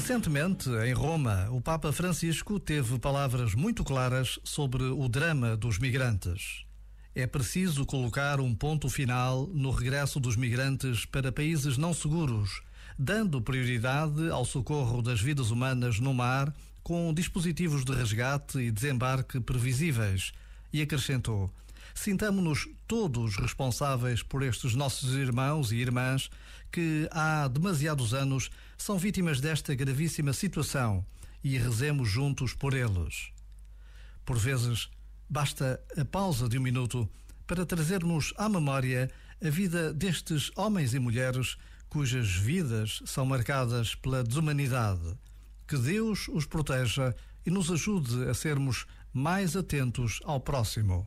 Recentemente, em Roma, o Papa Francisco teve palavras muito claras sobre o drama dos migrantes. É preciso colocar um ponto final no regresso dos migrantes para países não seguros, dando prioridade ao socorro das vidas humanas no mar, com dispositivos de resgate e desembarque previsíveis. E acrescentou: Sintamo-nos todos responsáveis por estes nossos irmãos e irmãs que há demasiados anos são vítimas desta gravíssima situação e rezemos juntos por eles. Por vezes, basta a pausa de um minuto para trazermos à memória a vida destes homens e mulheres cujas vidas são marcadas pela desumanidade. Que Deus os proteja e nos ajude a sermos mais atentos ao próximo.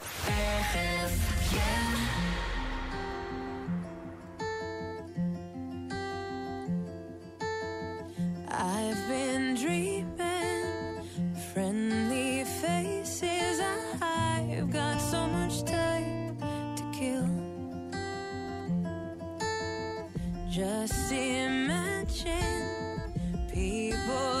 Just imagine people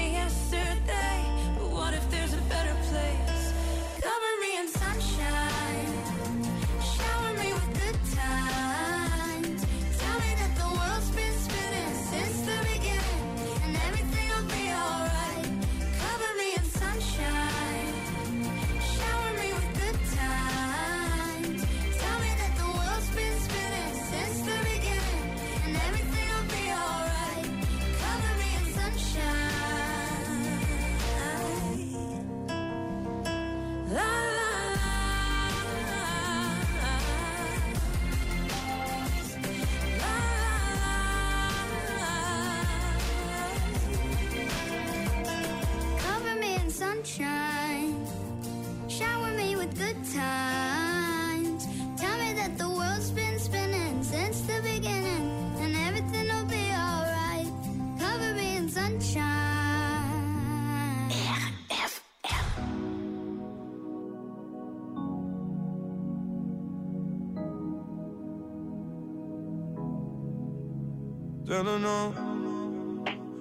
Tell her no.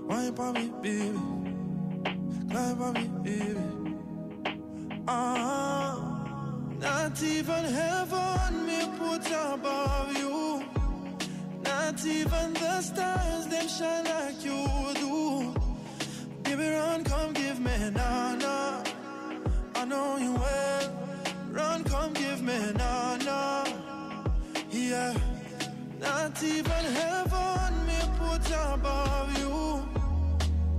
Wine for me, baby. Climb for me, baby. Ah, not even heaven may put above you. Not even the stars, them shine like you do. Baby, run, come give me na na. I know you well. Run, come give me na na. Yeah. Not even heaven put above you.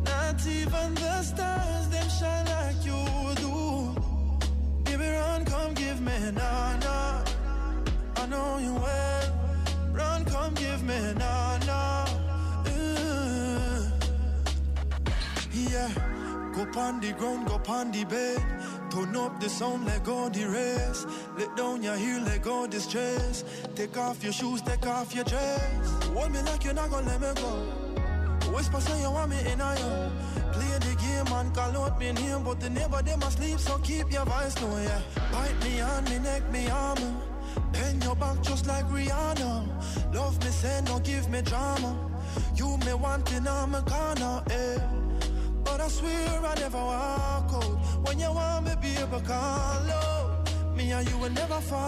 Not even the stars, them shine like you do. Baby, run, come give me na na. I know you well. Run, come give me na na. Uh, yeah, go pon the ground, go pon the bed. Turn up the sound, let go the rest. Let down your heel, let go the stress. Take off your shoes, take off your dress. Hold me like you're not gonna let me go. Whisper say you want me in a yo. Play the game and call out me name, but the neighbor them asleep, so keep your voice low, yeah. Bite me on me neck, me armor. Bend your back just like Rihanna. Love me, say no, give me drama. You me want in on my corner, eh. I swear I never walk out. When you want me, baby, call out. Me and you will never fall.